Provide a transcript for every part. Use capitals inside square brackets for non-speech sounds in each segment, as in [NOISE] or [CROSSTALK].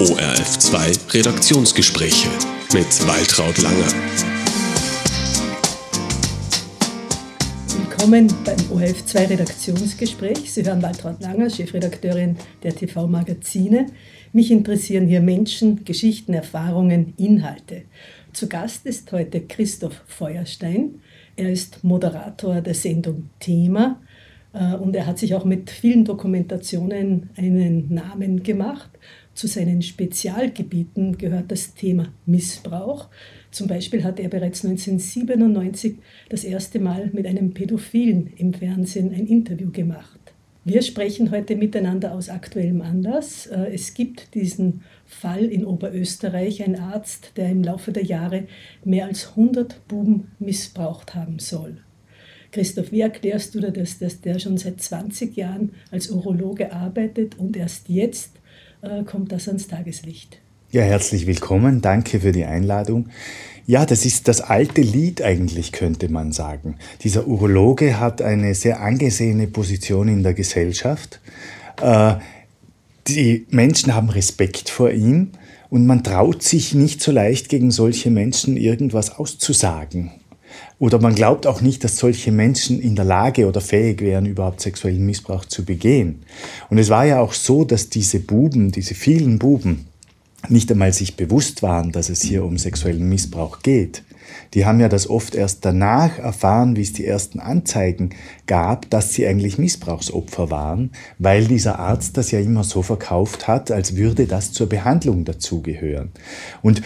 ORF2 Redaktionsgespräche mit Waltraud Langer. Willkommen beim ORF2 Redaktionsgespräch. Sie hören Waltraud Langer, Chefredakteurin der TV-Magazine. Mich interessieren hier Menschen, Geschichten, Erfahrungen, Inhalte. Zu Gast ist heute Christoph Feuerstein. Er ist Moderator der Sendung Thema äh, und er hat sich auch mit vielen Dokumentationen einen Namen gemacht. Zu seinen Spezialgebieten gehört das Thema Missbrauch. Zum Beispiel hat er bereits 1997 das erste Mal mit einem Pädophilen im Fernsehen ein Interview gemacht. Wir sprechen heute miteinander aus aktuellem Anlass. Äh, es gibt diesen Fall in Oberösterreich, ein Arzt, der im Laufe der Jahre mehr als 100 Buben missbraucht haben soll. Christoph, wie erklärst du dir das, dass der schon seit 20 Jahren als Urologe arbeitet und erst jetzt kommt das ans Tageslicht. Ja, herzlich willkommen. Danke für die Einladung. Ja, das ist das alte Lied eigentlich, könnte man sagen. Dieser Urologe hat eine sehr angesehene Position in der Gesellschaft. Äh, die Menschen haben Respekt vor ihm und man traut sich nicht so leicht gegen solche Menschen irgendwas auszusagen. Oder man glaubt auch nicht, dass solche Menschen in der Lage oder fähig wären, überhaupt sexuellen Missbrauch zu begehen. Und es war ja auch so, dass diese Buben, diese vielen Buben, nicht einmal sich bewusst waren, dass es hier um sexuellen Missbrauch geht. Die haben ja das oft erst danach erfahren, wie es die ersten Anzeigen gab, dass sie eigentlich Missbrauchsopfer waren, weil dieser Arzt das ja immer so verkauft hat, als würde das zur Behandlung dazugehören. Und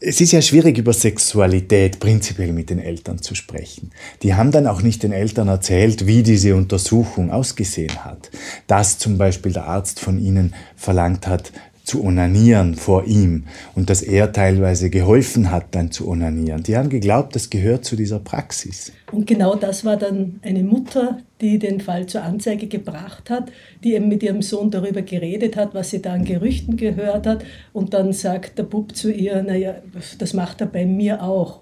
es ist ja schwierig, über Sexualität prinzipiell mit den Eltern zu sprechen. Die haben dann auch nicht den Eltern erzählt, wie diese Untersuchung ausgesehen hat. Dass zum Beispiel der Arzt von ihnen verlangt hat, zu onanieren vor ihm und dass er teilweise geholfen hat, dann zu onanieren. Die haben geglaubt, das gehört zu dieser Praxis. Und genau das war dann eine Mutter, die den Fall zur Anzeige gebracht hat, die eben mit ihrem Sohn darüber geredet hat, was sie da an Gerüchten gehört hat. Und dann sagt der Bub zu ihr, naja, das macht er bei mir auch.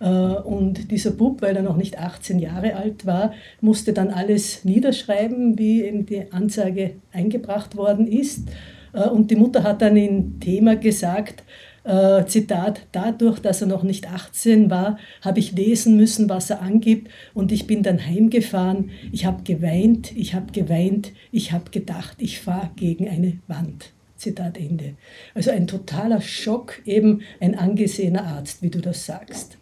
Äh, und dieser Bub, weil er noch nicht 18 Jahre alt war, musste dann alles niederschreiben, wie eben die Anzeige eingebracht worden ist. Äh, und die Mutter hat dann in Thema gesagt, äh, Zitat, dadurch, dass er noch nicht 18 war, habe ich lesen müssen, was er angibt und ich bin dann heimgefahren. Ich habe geweint, ich habe geweint, ich habe gedacht, ich fahre gegen eine Wand. Zitat Ende. Also ein totaler Schock, eben ein angesehener Arzt, wie du das sagst.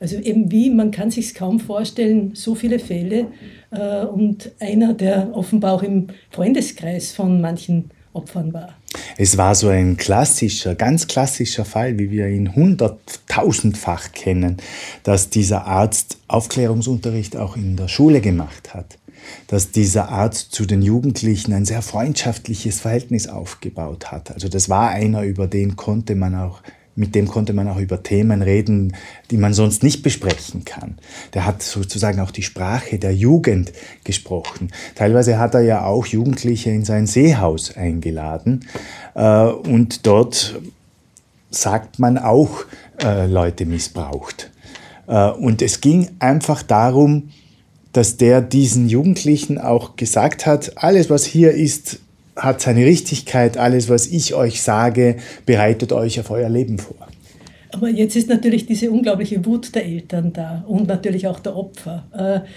Also eben wie, man kann sich kaum vorstellen, so viele Fälle äh, und einer, der offenbar auch im Freundeskreis von manchen Opfern war. Es war so ein klassischer, ganz klassischer Fall, wie wir ihn hunderttausendfach kennen, dass dieser Arzt Aufklärungsunterricht auch in der Schule gemacht hat. Dass dieser Arzt zu den Jugendlichen ein sehr freundschaftliches Verhältnis aufgebaut hat. Also das war einer, über den konnte man auch mit dem konnte man auch über Themen reden, die man sonst nicht besprechen kann. Der hat sozusagen auch die Sprache der Jugend gesprochen. Teilweise hat er ja auch Jugendliche in sein Seehaus eingeladen äh, und dort sagt man auch äh, Leute missbraucht. Äh, und es ging einfach darum, dass der diesen Jugendlichen auch gesagt hat, alles was hier ist, hat seine Richtigkeit. Alles, was ich euch sage, bereitet euch auf euer Leben vor. Aber jetzt ist natürlich diese unglaubliche Wut der Eltern da und natürlich auch der Opfer. Äh,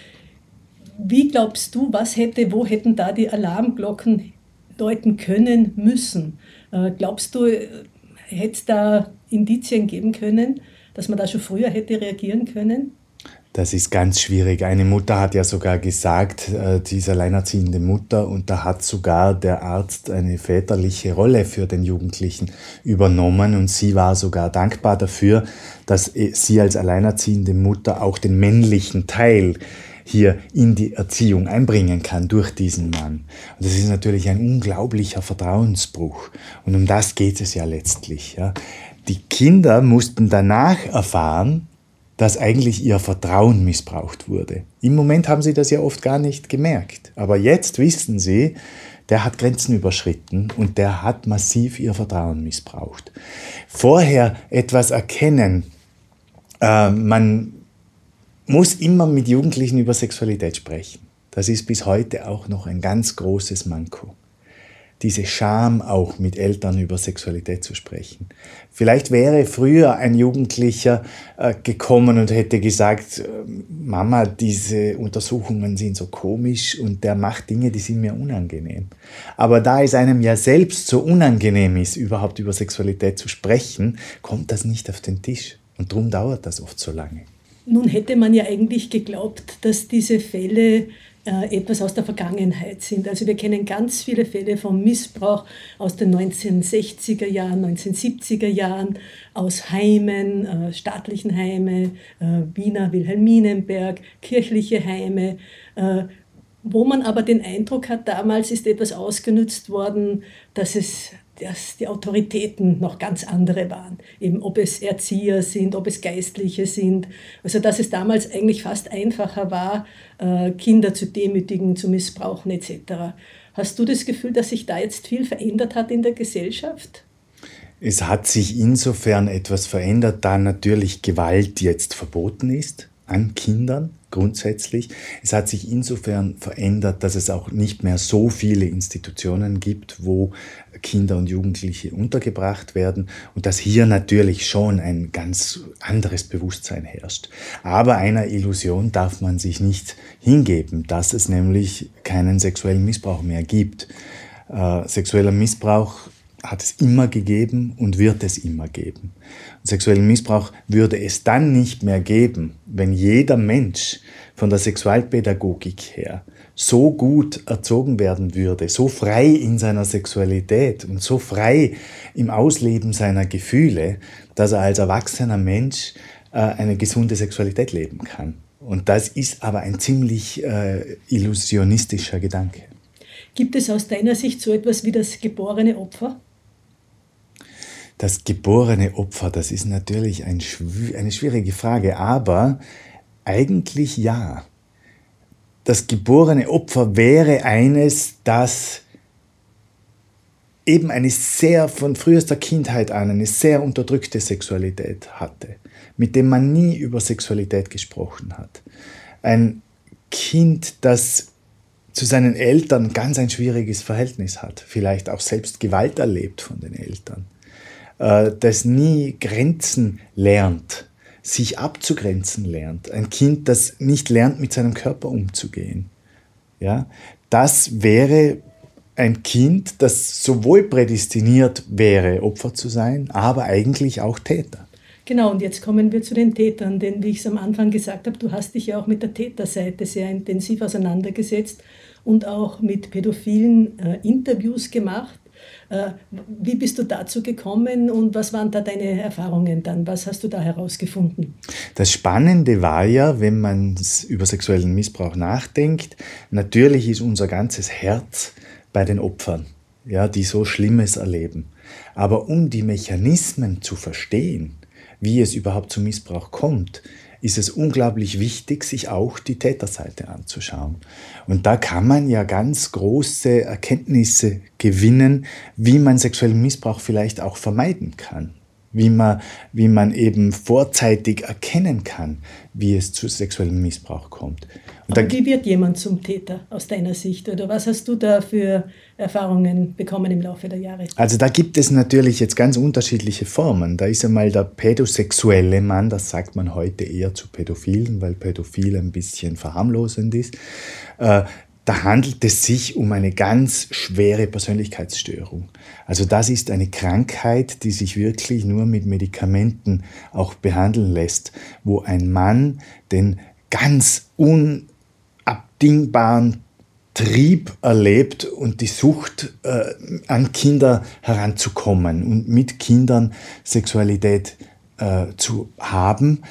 wie glaubst du, was hätte, wo hätten da die Alarmglocken deuten können müssen? Äh, glaubst du, hätte es da Indizien geben können, dass man da schon früher hätte reagieren können? Das ist ganz schwierig. Eine Mutter hat ja sogar gesagt, äh, diese alleinerziehende Mutter, und da hat sogar der Arzt eine väterliche Rolle für den Jugendlichen übernommen und sie war sogar dankbar dafür, dass sie als alleinerziehende Mutter auch den männlichen Teil hier in die Erziehung einbringen kann durch diesen Mann. Und das ist natürlich ein unglaublicher Vertrauensbruch. Und um das geht es ja letztlich. Ja. Die Kinder mussten danach erfahren, dass eigentlich ihr Vertrauen missbraucht wurde. Im Moment haben sie das ja oft gar nicht gemerkt. Aber jetzt wissen sie, der hat Grenzen überschritten und der hat massiv ihr Vertrauen missbraucht. Vorher etwas erkennen, äh, man muss immer mit Jugendlichen über Sexualität sprechen. Das ist bis heute auch noch ein ganz großes Manko. Diese Scham auch mit Eltern über Sexualität zu sprechen. Vielleicht wäre früher ein Jugendlicher äh, gekommen und hätte gesagt, äh, Mama, diese Untersuchungen sind so komisch und der macht Dinge, die sind mir unangenehm. Aber da es einem ja selbst so unangenehm ist, überhaupt über Sexualität zu sprechen, kommt das nicht auf den Tisch. Und darum dauert das oft so lange. Nun hätte man ja eigentlich geglaubt, dass diese Fälle etwas aus der Vergangenheit sind. Also wir kennen ganz viele Fälle von Missbrauch aus den 1960er Jahren, 1970er Jahren, aus Heimen, äh, staatlichen Heime, äh, Wiener Wilhelminenberg, kirchliche Heime, wo man aber den Eindruck hat, damals ist etwas ausgenutzt worden, dass es dass die Autoritäten noch ganz andere waren. Eben ob es Erzieher sind, ob es Geistliche sind. Also dass es damals eigentlich fast einfacher war, äh, Kinder zu demütigen, zu missbrauchen etc. Hast du das Gefühl, dass sich da jetzt viel verändert hat in der Gesellschaft? Es hat sich insofern etwas verändert, da natürlich Gewalt jetzt verboten ist an Kindern grundsätzlich. Es hat sich insofern verändert, dass es auch nicht mehr so viele Institutionen gibt, wo Kinder und Jugendliche untergebracht werden und dass hier natürlich schon ein ganz anderes Bewusstsein herrscht. Aber einer Illusion darf man sich nicht hingeben, dass es nämlich keinen sexuellen Missbrauch mehr gibt. Äh, sexueller Missbrauch hat es immer gegeben und wird es immer geben. Und sexuellen Missbrauch würde es dann nicht mehr geben, wenn jeder Mensch von der Sexualpädagogik her so gut erzogen werden würde, so frei in seiner Sexualität und so frei im Ausleben seiner Gefühle, dass er als erwachsener Mensch äh, eine gesunde Sexualität leben kann. Und das ist aber ein ziemlich äh, illusionistischer Gedanke. Gibt es aus deiner Sicht so etwas wie das geborene Opfer? Das geborene Opfer, das ist natürlich ein, eine schwierige Frage, aber eigentlich ja. Das geborene Opfer wäre eines, das eben eine sehr von frühester Kindheit an eine sehr unterdrückte Sexualität hatte, mit dem man nie über Sexualität gesprochen hat. Ein Kind, das zu seinen Eltern ganz ein schwieriges Verhältnis hat, vielleicht auch selbst Gewalt erlebt von den Eltern das nie Grenzen lernt, sich abzugrenzen lernt, ein Kind, das nicht lernt, mit seinem Körper umzugehen, ja, das wäre ein Kind, das sowohl prädestiniert wäre, Opfer zu sein, aber eigentlich auch Täter. Genau, und jetzt kommen wir zu den Tätern, denn wie ich es am Anfang gesagt habe, du hast dich ja auch mit der Täterseite sehr intensiv auseinandergesetzt und auch mit pädophilen äh, Interviews gemacht. Äh, wie bist du dazu gekommen und was waren da deine Erfahrungen dann? Was hast du da herausgefunden? Das Spannende war ja, wenn man über sexuellen Missbrauch nachdenkt, natürlich ist unser ganzes Herz bei den Opfern, ja, die so Schlimmes erleben. Aber um die Mechanismen zu verstehen, wie es überhaupt zum Missbrauch kommt, ist es unglaublich wichtig, sich auch die Täterseite anzuschauen. Und da kann man ja ganz große Erkenntnisse gewinnen, wie man sexuellen Missbrauch vielleicht auch vermeiden kann wie man, wie man eben vorzeitig erkennen kann, wie es zu sexuellem Missbrauch kommt. Wie wird jemand zum Täter aus deiner Sicht? Oder was hast du da für Erfahrungen bekommen im Laufe der Jahre? Also da gibt es natürlich jetzt ganz unterschiedliche Formen. Da ist einmal der pädosexuelle Mann, das sagt man heute eher zu Pädophilen, weil Pädophil ein bisschen verharmlosend ist. Da handelt es sich um eine ganz schwere Persönlichkeitsstörung. Also das ist eine Krankheit, die sich wirklich nur mit Medikamenten auch behandeln lässt, wo ein Mann den ganz unabdingbaren Trieb erlebt und die Sucht äh, an Kinder heranzukommen und mit Kindern Sexualität äh, zu haben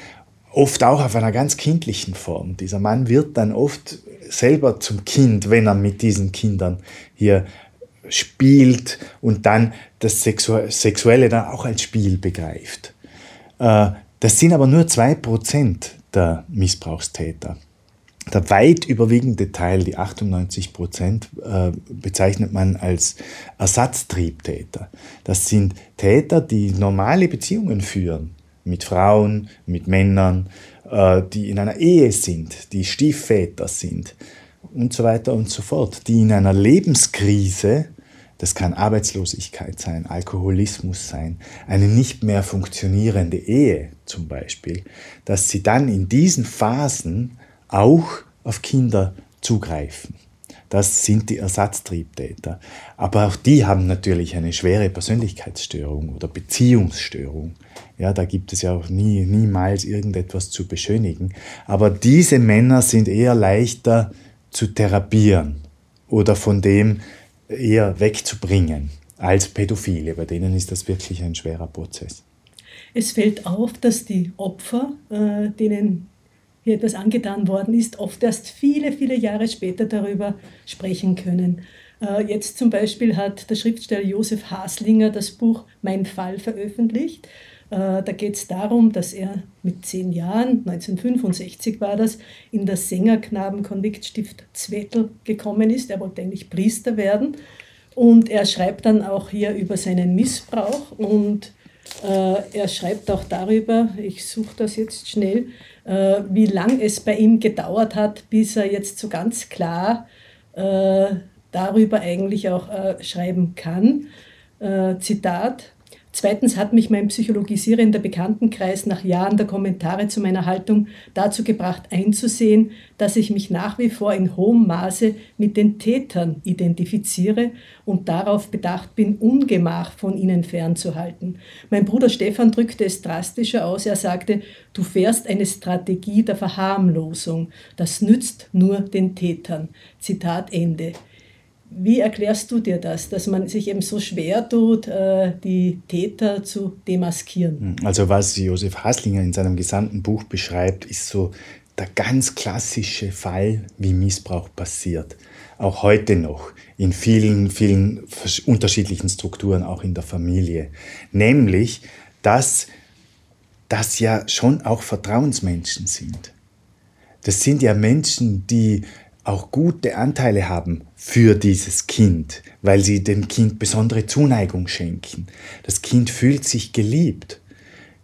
oft auch auf einer ganz kindlichen Form. Dieser Mann wird dann oft selber zum Kind, wenn er mit diesen Kindern hier spielt und dann das Sexuelle dann auch als Spiel begreift. Äh, das sind aber nur 2% der Missbrauchstäter. Der weit überwiegende Teil, die 98 Prozent, äh, bezeichnet man als Ersatztriebtäter. Das sind Täter, die normale Beziehungen führen mit Frauen, mit Männern, äh, die in einer Ehe sind, die Stiefväter sind und so weiter und so fort, die in einer Lebenskrise Das kann Arbeitslosigkeit sein, Alkoholismus sein, eine nicht mehr funktionierende Ehe zum Beispiel, dass sie dann in diesen Phasen auch auf Kinder zugreifen. Das sind die Ersatztriebtäter. Aber auch die haben natürlich eine schwere Persönlichkeitsstörung oder Beziehungsstörung. Ja, da gibt es ja auch nie, niemals irgendetwas zu beschönigen. Aber diese Männer sind eher leichter zu therapieren oder von dem eher wegzubringen als Pädophile. Bei denen ist das wirklich ein schwerer Prozess. Es fällt auf, dass die Opfer, äh, denen hier etwas angetan worden ist, oft erst viele, viele Jahre später darüber sprechen können. Äh, jetzt zum Beispiel hat der Schriftsteller Josef Haslinger das Buch Mein Fall veröffentlicht. Äh, da geht es darum, dass er mit zehn Jahren, 1965 war das, in das Sängerknabenkonviktstift Zwettel gekommen ist. Er wollte eigentlich Priester werden. Und er schreibt dann auch hier über seinen Missbrauch und äh, er schreibt auch darüber, ich suche das jetzt schnell, wie lang es bei ihm gedauert hat, bis er jetzt so ganz klar äh, darüber eigentlich auch äh, schreiben kann. Äh, Zitat, Zweitens hat mich mein psychologisierender Bekanntenkreis nach Jahren der Kommentare zu meiner Haltung dazu gebracht, einzusehen, dass ich mich nach wie vor in hohem Maße mit den Tätern identifiziere und darauf bedacht bin, Ungemach von ihnen fernzuhalten. Mein Bruder Stefan drückte es drastischer aus. Er sagte, du fährst eine Strategie der Verharmlosung. Das nützt nur den Tätern. Zitat Ende. Wie erklärst du dir das, dass man sich eben so schwer tut, äh, die Täter zu demaskieren? Hm, also was Josef Haslinger in seinem gesamten Buch beschreibt, ist so der ganz klassische Fall, wie Missbrauch passiert. Auch heute noch in vielen, vielen unterschiedlichen Strukturen, auch in der Familie. Nämlich, dass das ja schon auch Vertrauensmenschen sind. Das sind ja Menschen, die auch gute Anteile haben für dieses Kind, weil sie dem Kind besondere Zuneigung schenken. Das Kind fühlt sich geliebt.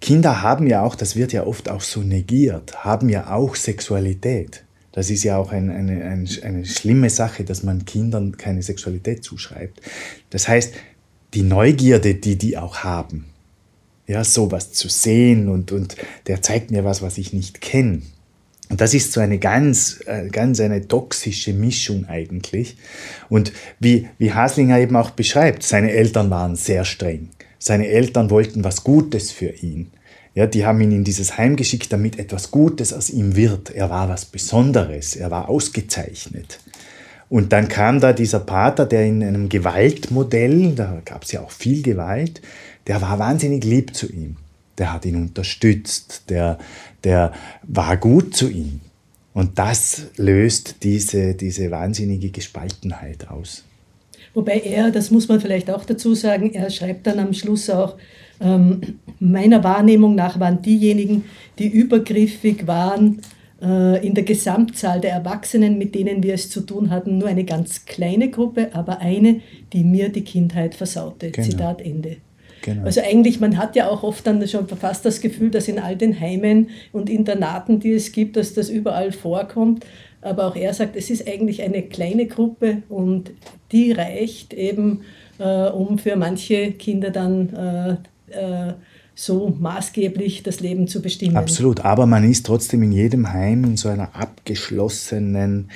Kinder haben ja auch, das wird ja oft auch so negiert, haben ja auch Sexualität. Das ist ja auch ein, eine, eine, eine schlimme Sache, dass man Kindern keine Sexualität zuschreibt. Das heißt, die Neugierde, die die auch haben, ja, sowas zu sehen und, und der zeigt mir was, was ich nicht kenne, das ist so eine ganz, äh, ganz eine toxische Mischung eigentlich. Und wie, wie Haslinger eben auch beschreibt, seine Eltern waren sehr streng. Seine Eltern wollten was Gutes für ihn. Ja, die haben ihn in dieses Heim geschickt, damit etwas Gutes aus ihm wird. Er war was Besonderes, er war ausgezeichnet. Und dann kam da dieser Pater, der in einem Gewaltmodell, da gab es ja auch viel Gewalt, der war wahnsinnig lieb zu ihm der hat ihn unterstützt, der, der war gut zu ihm. Und das löst diese, diese wahnsinnige Gespaltenheit aus. Wobei er, das muss man vielleicht auch dazu sagen, er schreibt dann am Schluss auch, ähm, meiner Wahrnehmung nach waren diejenigen, die übergriffig waren, äh, in der Gesamtzahl der Erwachsenen, mit denen wir es zu tun hatten, nur eine ganz kleine Gruppe, aber eine, die mir die Kindheit versaute. Genau. Zitat Ende. Genau. Also eigentlich, man hat ja auch oft dann schon fast das Gefühl, dass in all den Heimen und Internaten, die es gibt, dass das überall vorkommt. Aber auch er sagt, es ist eigentlich eine kleine Gruppe und die reicht eben, äh, um für manche Kinder dann äh, äh, so maßgeblich das Leben zu bestimmen. Absolut, aber man ist trotzdem in jedem Heim in so einer abgeschlossenen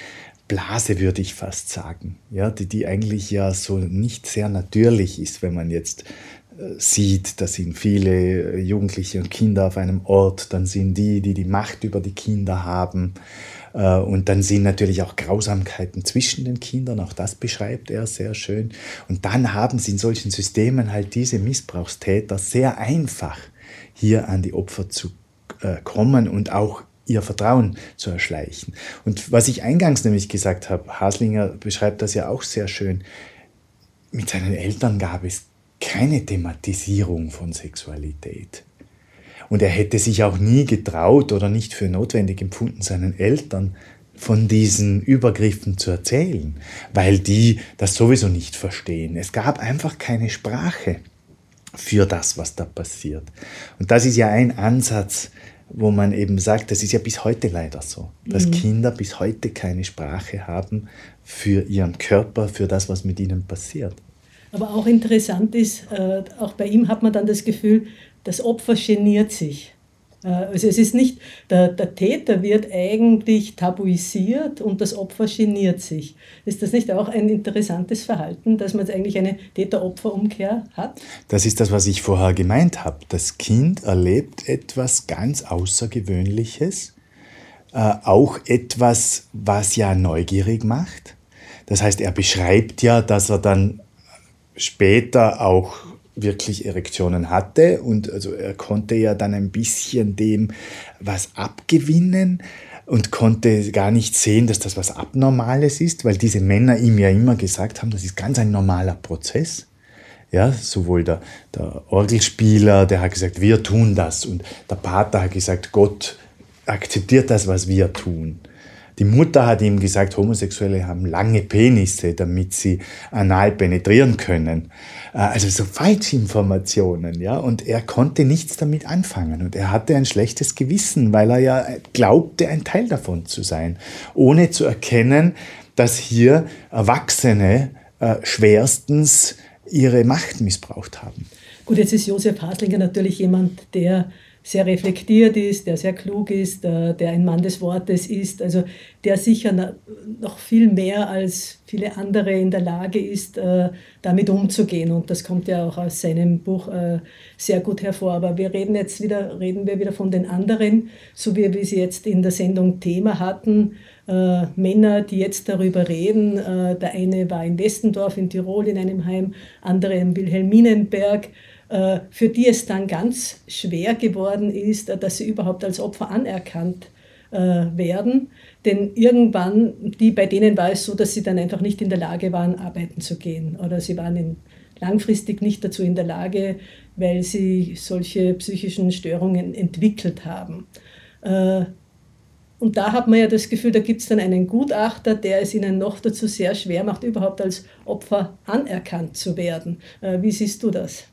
Blase, würde ich fast sagen, ja, die, die eigentlich ja so nicht sehr natürlich ist, wenn man jetzt sieht, da sind viele Jugendliche und Kinder auf einem Ort, dann sind die, die die Macht über die Kinder haben. Äh, und dann sind natürlich auch Grausamkeiten zwischen den Kindern, auch das beschreibt er sehr schön. Und dann haben sie in solchen Systemen halt diese Missbrauchstäter sehr einfach, hier an die Opfer zu äh, kommen und auch ihr Vertrauen zu erschleichen. Und was ich eingangs nämlich gesagt habe, Haslinger beschreibt das ja auch sehr schön, mit seinen Eltern gab es keine Thematisierung von Sexualität. Und er hätte sich auch nie getraut oder nicht für notwendig empfunden, seinen Eltern von diesen Übergriffen zu erzählen, weil die das sowieso nicht verstehen. Es gab einfach keine Sprache für das, was da passiert. Und das ist ja ein Ansatz, wo man eben sagt, das ist ja bis heute leider so, dass mhm. Kinder bis heute keine Sprache haben für ihren Körper, für das, was mit ihnen passiert. Aber auch interessant ist, äh, auch bei ihm hat man dann das Gefühl, das Opfer geniert sich. Äh, also es ist nicht, der, der Täter wird eigentlich tabuisiert und das Opfer geniert sich. Ist das nicht auch ein interessantes Verhalten, dass man jetzt eigentlich eine Täter-Opfer-Umkehr hat? Das ist das, was ich vorher gemeint habe. Das Kind erlebt etwas ganz Außergewöhnliches, äh, auch etwas, was ja neugierig macht. Das heißt, er beschreibt ja, dass er dann später auch wirklich Erektionen hatte und also er konnte ja dann ein bisschen dem was abgewinnen und konnte gar nicht sehen, dass das was Abnormales ist, weil diese Männer ihm ja immer gesagt haben, das ist ganz ein normaler Prozess. Ja, sowohl der, der Orgelspieler, der hat gesagt, wir tun das und der Pater hat gesagt, Gott akzeptiert das, was wir tun. Die Mutter hat ihm gesagt, Homosexuelle haben lange Penisse, damit sie anal penetrieren können. Äh, also so Falschinformationen, ja. Und er konnte nichts damit anfangen. Und er hatte ein schlechtes Gewissen, weil er ja glaubte, ein Teil davon zu sein, ohne zu erkennen, dass hier Erwachsene äh, schwerstens ihre Macht missbraucht haben. Gut, jetzt ist Josef Haslinger natürlich jemand, der sehr reflektiert ist, der sehr klug ist, der, der ein Mann des Wortes ist, also der sicher noch viel mehr als viele andere in der Lage ist, äh, damit umzugehen. Und das kommt ja auch aus seinem Buch äh, sehr gut hervor. Aber wir reden jetzt wieder, reden wir wieder von den anderen, so wie wir sie jetzt in der Sendung Thema hatten. Äh, Männer, die jetzt darüber reden. der eine war in Westendorf in Tirol in einem Heim, andere in Wilhelminenberg. Äh, für die es dann ganz schwer geworden ist, äh, dass sie überhaupt als Opfer anerkannt äh, werden. Denn irgendwann, die, bei denen war es so, dass sie dann einfach nicht in der Lage waren, arbeiten zu gehen. Oder sie waren in, langfristig nicht dazu in der Lage, weil sie solche psychischen Störungen entwickelt haben. Und da hat man ja das Gefühl, da gibt es dann einen Gutachter, der es ihnen noch dazu sehr schwer macht, überhaupt als Opfer anerkannt zu werden. Wie siehst du das?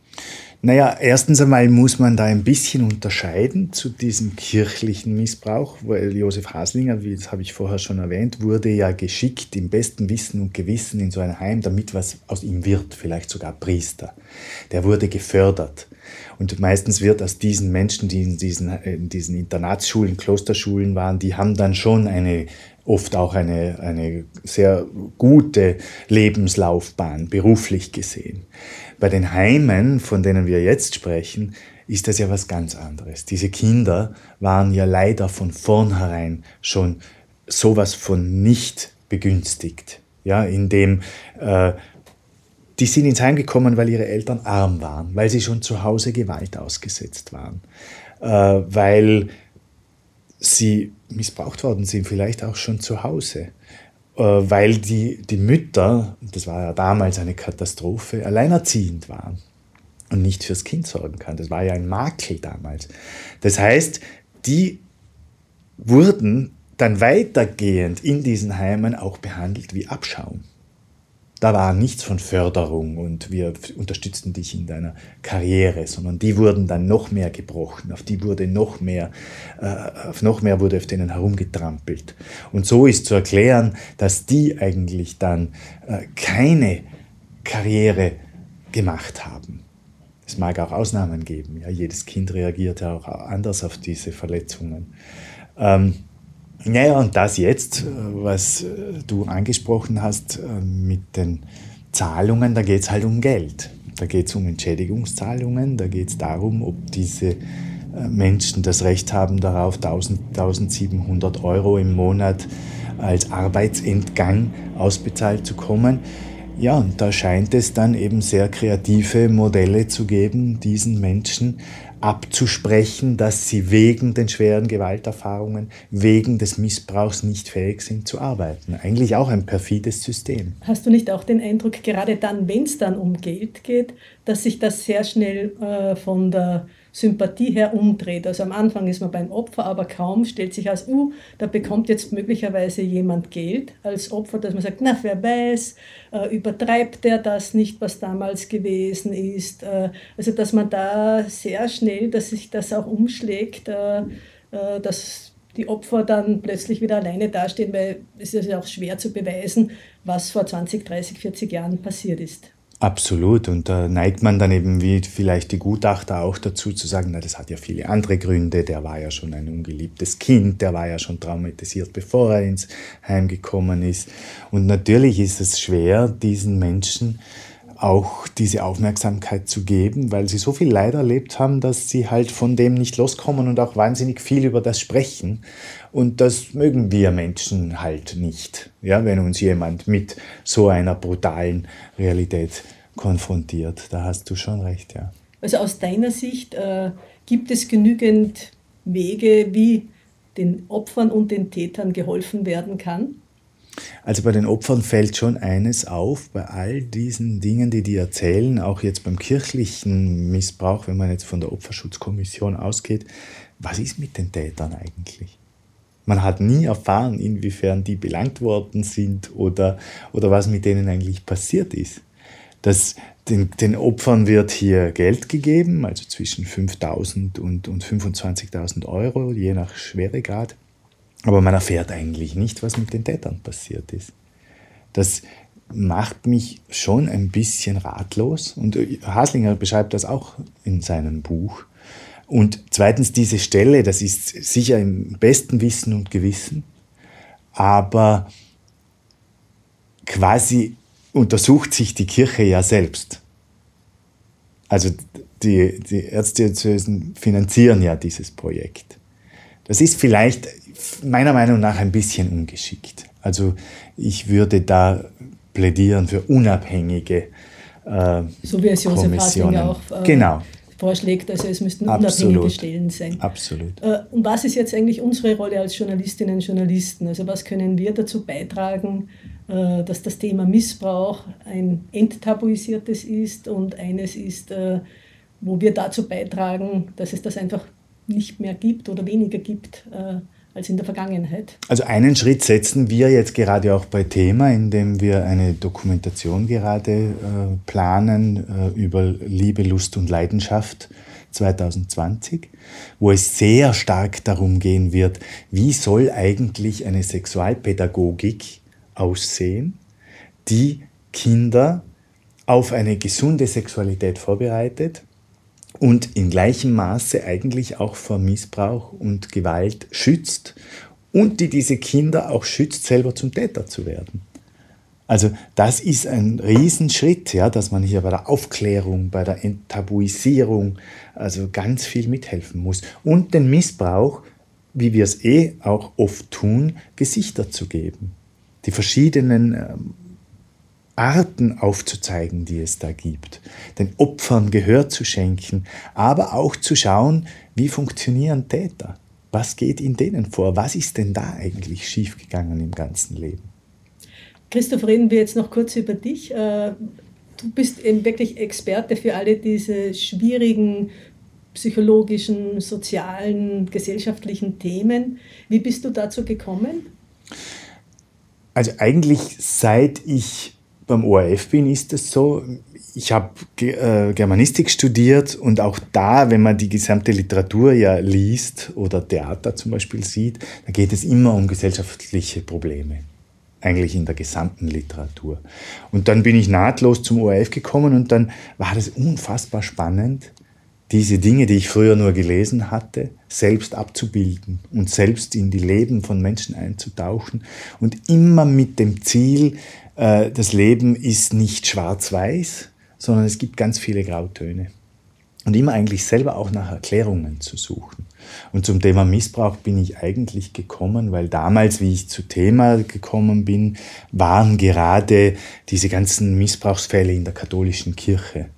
Naja, erstens einmal muss man da ein bisschen unterscheiden zu diesem kirchlichen Missbrauch, weil Josef Haslinger, wie das habe ich vorher schon erwähnt, wurde ja geschickt im besten Wissen und Gewissen in so ein Heim, damit was aus ihm wird, vielleicht sogar Priester. Der wurde gefördert. Und meistens wird aus diesen Menschen, die in diesen, in diesen Internatsschulen, Klosterschulen waren, die haben dann schon eine oft auch eine, eine sehr gute Lebenslaufbahn, beruflich gesehen. Bei den Heimen, von denen wir jetzt sprechen, ist das ja was ganz anderes. Diese Kinder waren ja leider von vornherein schon sowas von nicht begünstigt, ja, indem äh, die sind ins Heim gekommen, weil ihre Eltern arm waren, weil sie schon zu Hause Gewalt ausgesetzt waren, äh, weil sie missbraucht worden sind, vielleicht auch schon zu Hause, weil die, die Mütter, das war ja damals eine Katastrophe, alleinerziehend waren und nicht fürs Kind sorgen kann. Das war ja ein Makel damals. Das heißt, die wurden dann weitergehend in diesen Heimen auch behandelt wie Abschaum. Da war nichts von Förderung und wir unterstützen dich in deiner Karriere, sondern die wurden dann noch mehr gebrochen, auf die wurde noch mehr, äh, auf noch mehr wurde auf denen herumgetrampelt. Und so ist zu erklären, dass die eigentlich dann äh, keine Karriere gemacht haben. Es mag auch Ausnahmen geben. Ja, jedes Kind reagiert ja auch anders auf diese Verletzungen. Ähm, naja, und das jetzt, äh, was äh, du angesprochen hast äh, mit den Zahlungen, da geht es halt um Geld. Da geht es um Entschädigungszahlungen, da geht es darum, ob diese Menschen das Recht haben darauf, 1000, 1700 Euro im Monat als Arbeitsentgang ausbezahlt zu kommen. Ja, und da scheint es dann eben sehr kreative Modelle zu geben, diesen Menschen abzusprechen, dass sie wegen den schweren Gewalterfahrungen, wegen des Missbrauchs nicht fähig sind zu arbeiten. Eigentlich auch ein perfides System. Hast du nicht auch den Eindruck, gerade dann, wenn es dann um Geld geht, dass sich das sehr schnell äh, von der Sympathie her umdreht. Also am Anfang ist man beim Opfer, aber kaum stellt sich als, uh, da bekommt jetzt möglicherweise jemand Geld als Opfer, dass man sagt, na, wer weiß, äh, übertreibt der das nicht, was damals gewesen ist. Äh, also dass man da sehr schnell, dass sich das auch umschlägt, äh dass die Opfer dann plötzlich wieder alleine dastehen, weil es ist ja auch schwer zu beweisen, was vor 20, 30, 40 Jahren passiert ist. Absolut. Und da neigt man dann eben wie vielleicht die Gutachter auch dazu zu sagen, na, das hat ja viele andere Gründe. Der war ja schon ein ungeliebtes Kind, der war ja schon traumatisiert, bevor er ins Heim gekommen ist. Und natürlich ist es schwer, diesen Menschen auch diese Aufmerksamkeit zu geben, weil sie so viel Leid erlebt haben, dass sie halt von dem nicht loskommen und auch wahnsinnig viel über das sprechen. Und das mögen wir Menschen halt nicht, ja, wenn uns jemand mit so einer brutalen Realität konfrontiert. Da hast du schon recht, ja. Also aus deiner Sicht äh, gibt es genügend Wege, wie den Opfern und den Tätern geholfen werden kann? Also bei den Opfern fällt schon eines auf, bei all diesen Dingen, die die erzählen, auch jetzt beim kirchlichen Missbrauch, wenn man jetzt von der Opferschutzkommission ausgeht, was ist mit den Tätern eigentlich? Man hat nie erfahren, inwiefern die belangt worden sind oder, oder was mit denen eigentlich passiert ist. Das, den, den Opfern wird hier Geld gegeben, also zwischen 5.000 und, und 25.000 Euro, je nach Schweregrad. Aber man erfährt eigentlich nicht, was mit den Tätern passiert ist. Das macht mich schon ein bisschen ratlos und Haslinger beschreibt das auch in seinem Buch. Und zweitens diese Stelle, das ist sicher im besten Wissen und Gewissen, aber quasi untersucht sich die Kirche ja selbst. Also die, die Erzdiözesen finanzieren ja dieses Projekt. Das ist vielleicht meiner Meinung nach ein bisschen ungeschickt. Also ich würde da plädieren für unabhängige äh, so wie es Josef Kommissionen. auch äh, genau. vorschlägt. Also es müssten Absolut. unabhängige Stellen sein. Absolut. Äh, und was ist jetzt eigentlich unsere Rolle als Journalistinnen und Journalisten? Also was können wir dazu beitragen, äh, dass das Thema Missbrauch ein enttabuisiertes ist und eines ist, äh, wo wir dazu beitragen, dass es das einfach nicht mehr gibt oder weniger gibt äh, als in der Vergangenheit. Also einen Schritt setzen wir jetzt gerade auch bei Thema, indem wir eine Dokumentation gerade äh, planen äh, über Liebe, Lust und Leidenschaft 2020, wo es sehr stark darum gehen wird, wie soll eigentlich eine Sexualpädagogik aussehen, die Kinder auf eine gesunde Sexualität vorbereitet und in gleichem Maße eigentlich auch vor Missbrauch und Gewalt schützt und die diese Kinder auch schützt, selber zum Täter zu werden. Also das ist ein Riesenschritt, ja, dass man hier bei der Aufklärung, bei der Enttabuisierung also ganz viel mithelfen muss und den Missbrauch, wie wir es eh auch oft tun, Gesichter zu geben. Die verschiedenen ähm, Arten aufzuzeigen, die es da gibt, den Opfern Gehör zu schenken, aber auch zu schauen, wie funktionieren Täter, was geht in denen vor, was ist denn da eigentlich schiefgegangen im ganzen Leben. Christoph, reden wir jetzt noch kurz über dich. Äh, du bist eben wirklich Experte für alle diese schwierigen psychologischen, sozialen, gesellschaftlichen Themen. Wie bist du dazu gekommen? Also eigentlich seit ich beim ORF bin, ist es so, ich habe äh, Germanistik studiert und auch da, wenn man die gesamte Literatur ja liest oder Theater zum Beispiel sieht, da geht es immer um gesellschaftliche Probleme. Eigentlich in der gesamten Literatur. Und dann bin ich nahtlos zum ORF gekommen und dann war das unfassbar spannend, diese Dinge, die ich früher nur gelesen hatte, selbst abzubilden und selbst in die Leben von Menschen einzutauchen und immer mit dem Ziel, äh, das Leben ist nicht schwarz-weiß, sondern es gibt ganz viele Grautöne. Und immer eigentlich selber auch nach Erklärungen zu suchen. Und zum Thema Missbrauch bin ich eigentlich gekommen, weil damals, wie ich zu Thema gekommen bin, waren gerade diese ganzen Missbrauchsfälle in der katholischen Kirche.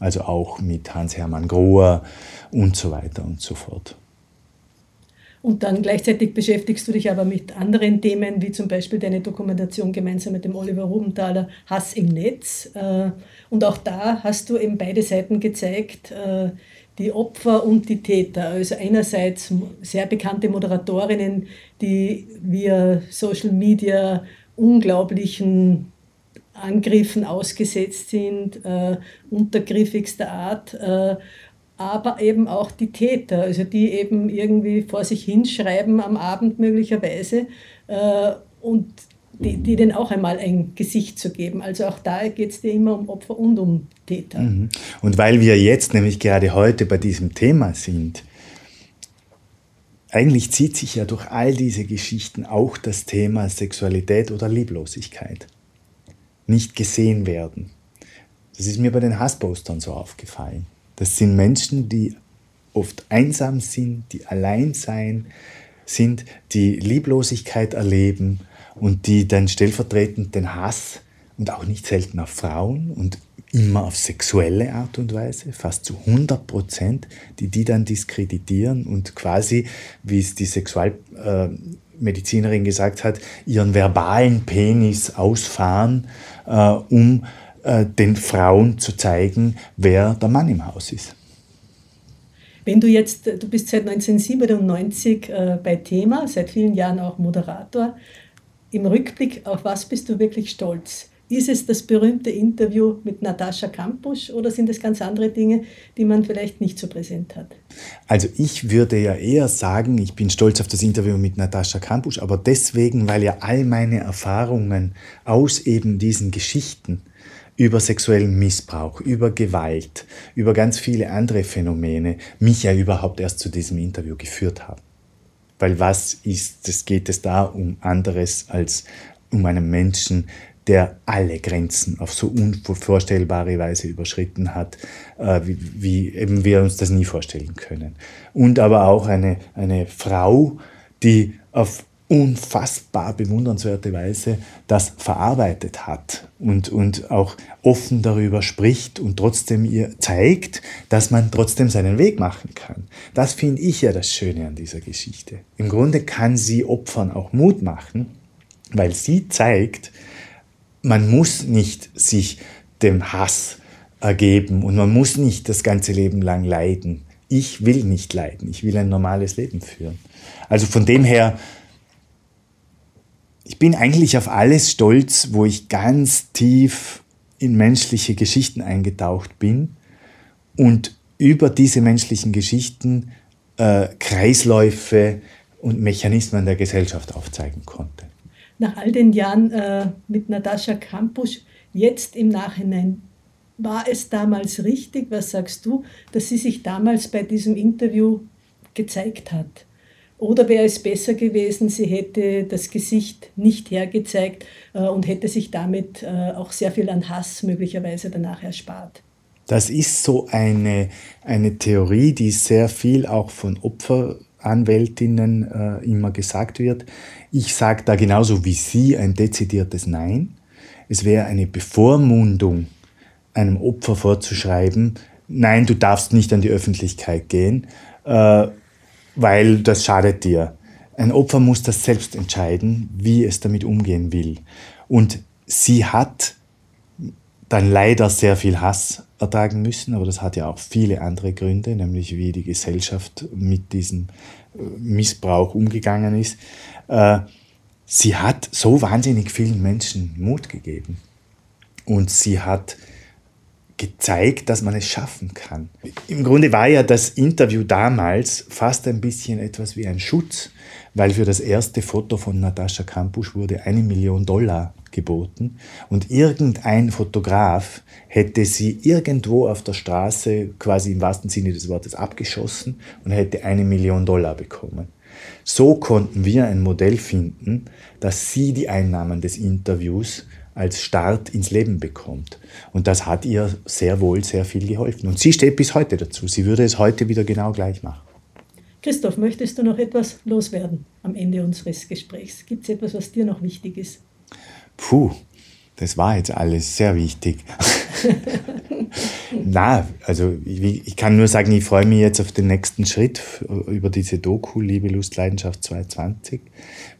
Also auch mit Hans-Hermann Grohr und so weiter und so fort. Und dann gleichzeitig beschäftigst du dich aber mit anderen Themen, wie zum Beispiel deine Dokumentation gemeinsam mit dem Oliver Rubenthaler Hass im Netz. Äh, und auch da hast du eben beide Seiten gezeigt, äh, die Opfer und die Täter. Also einerseits sehr bekannte Moderatorinnen, die via Social Media unglaublichen Angriffen ausgesetzt sind, äh, untergriffigster Art. Äh, aber eben auch die Täter, also die eben irgendwie vor sich hinschreiben am Abend möglicherweise äh, und die, die denen auch einmal ein Gesicht zu geben. Also auch da geht es dir immer um Opfer und um Täter. Mhm. Und weil wir jetzt nämlich gerade heute bei diesem Thema sind, eigentlich zieht sich ja durch all diese Geschichten auch das Thema Sexualität oder Lieblosigkeit. Nicht gesehen werden. Das ist mir bei den Hasspostern so aufgefallen. Das sind Menschen, die oft einsam sind, die allein sein sind, die Lieblosigkeit erleben und die dann stellvertretend den Hass und auch nicht selten auf Frauen und immer auf sexuelle Art und Weise, fast zu 100 Prozent, die die dann diskreditieren und quasi, wie es die Sexualmedizinerin gesagt hat, ihren verbalen Penis ausfahren, äh, um äh, den Frauen zu zeigen, wer der Mann im Haus ist. Wenn du jetzt, du bist seit 1997 äh, bei Thema, seit vielen Jahren auch Moderator, im Rückblick, auf was bist du wirklich stolz? Ist es das berühmte Interview mit Natascha Kampusch oder sind es ganz andere Dinge, die man vielleicht nicht so präsent hat? Also ich würde ja eher sagen, ich bin stolz auf das Interview mit Natascha Kampusch, aber deswegen, weil ja all meine Erfahrungen aus eben diesen Geschichten über sexuellen Missbrauch, über Gewalt, über ganz viele andere Phänomene mich ja überhaupt erst zu diesem Interview geführt haben. Weil was ist, es geht es da um anderes als um einen Menschen, der alle Grenzen auf so unvorstellbare Weise überschritten hat, äh, wie, wie eben wir uns das nie vorstellen können. Und aber auch eine, eine Frau, die auf unfassbar bewundernswerte Weise das verarbeitet hat und, und auch offen darüber spricht und trotzdem ihr zeigt, dass man trotzdem seinen Weg machen kann. Das finde ich ja das Schöne an dieser Geschichte. Im Grunde kann sie Opfern auch Mut machen, weil sie zeigt, man muss nicht sich dem Hass ergeben und man muss nicht das ganze Leben lang leiden. Ich will nicht leiden, ich will ein normales Leben führen. Also von dem her, ich bin eigentlich auf alles stolz, wo ich ganz tief in menschliche Geschichten eingetaucht bin und über diese menschlichen Geschichten äh, Kreisläufe und Mechanismen der Gesellschaft aufzeigen konnte. Nach all den Jahren äh, mit Natascha Kampusch, jetzt im Nachhinein, war es damals richtig, was sagst du, dass sie sich damals bei diesem Interview gezeigt hat? Oder wäre es besser gewesen, sie hätte das Gesicht nicht hergezeigt äh, und hätte sich damit äh, auch sehr viel an Hass möglicherweise danach erspart? Das ist so eine, eine Theorie, die sehr viel auch von Opferanwältinnen äh, immer gesagt wird. Ich sage da genauso wie Sie ein dezidiertes Nein. Es wäre eine Bevormundung, einem Opfer vorzuschreiben, nein, du darfst nicht an die Öffentlichkeit gehen. Äh, weil das schadet dir. Ein Opfer muss das selbst entscheiden, wie es damit umgehen will. Und sie hat dann leider sehr viel Hass ertragen müssen, aber das hat ja auch viele andere Gründe, nämlich wie die Gesellschaft mit diesem Missbrauch umgegangen ist. Äh, sie hat so wahnsinnig vielen Menschen Mut gegeben. Und sie hat gezeigt, dass man es schaffen kann. Im Grunde war ja das Interview damals fast ein bisschen etwas wie ein Schutz, weil für das erste Foto von Natascha Kampusch wurde eine Million Dollar geboten und irgendein Fotograf hätte sie irgendwo auf der Straße quasi im wahrsten Sinne des Wortes abgeschossen und hätte eine Million Dollar bekommen. So konnten wir ein Modell finden, dass sie die Einnahmen des Interviews als Start ins Leben bekommt. Und das hat ihr sehr wohl sehr viel geholfen. Und sie steht bis heute dazu. Sie würde es heute wieder genau gleich machen. Christoph, möchtest du noch etwas loswerden am Ende unseres Gesprächs? Gibt es etwas, was dir noch wichtig ist? Puh, das war jetzt alles sehr wichtig. [LAUGHS] Na, also ich, ich, kann nur sagen, ich freue mich jetzt auf den nächsten Schritt über diese Doku Liebe, Lust, Leidenschaft 220,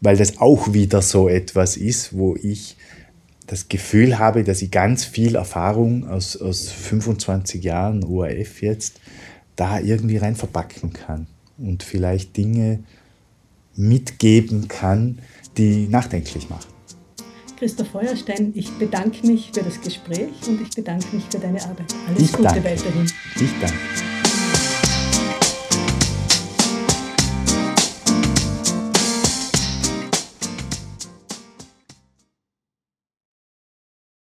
weil das auch wieder so etwas ist, wo ich das Gefühl habe, dass ich ganz viel Erfahrung aus, aus 25 Jahren ORF jetzt da irgendwie rein verpacken kann und vielleicht Dinge mitgeben kann, die nachdenklich machen. Christoph Feuerstein, ich bedanke mich für das Gespräch und ich bedanke mich für deine Arbeit. Alles ich Gute danke. weiterhin. Ich danke.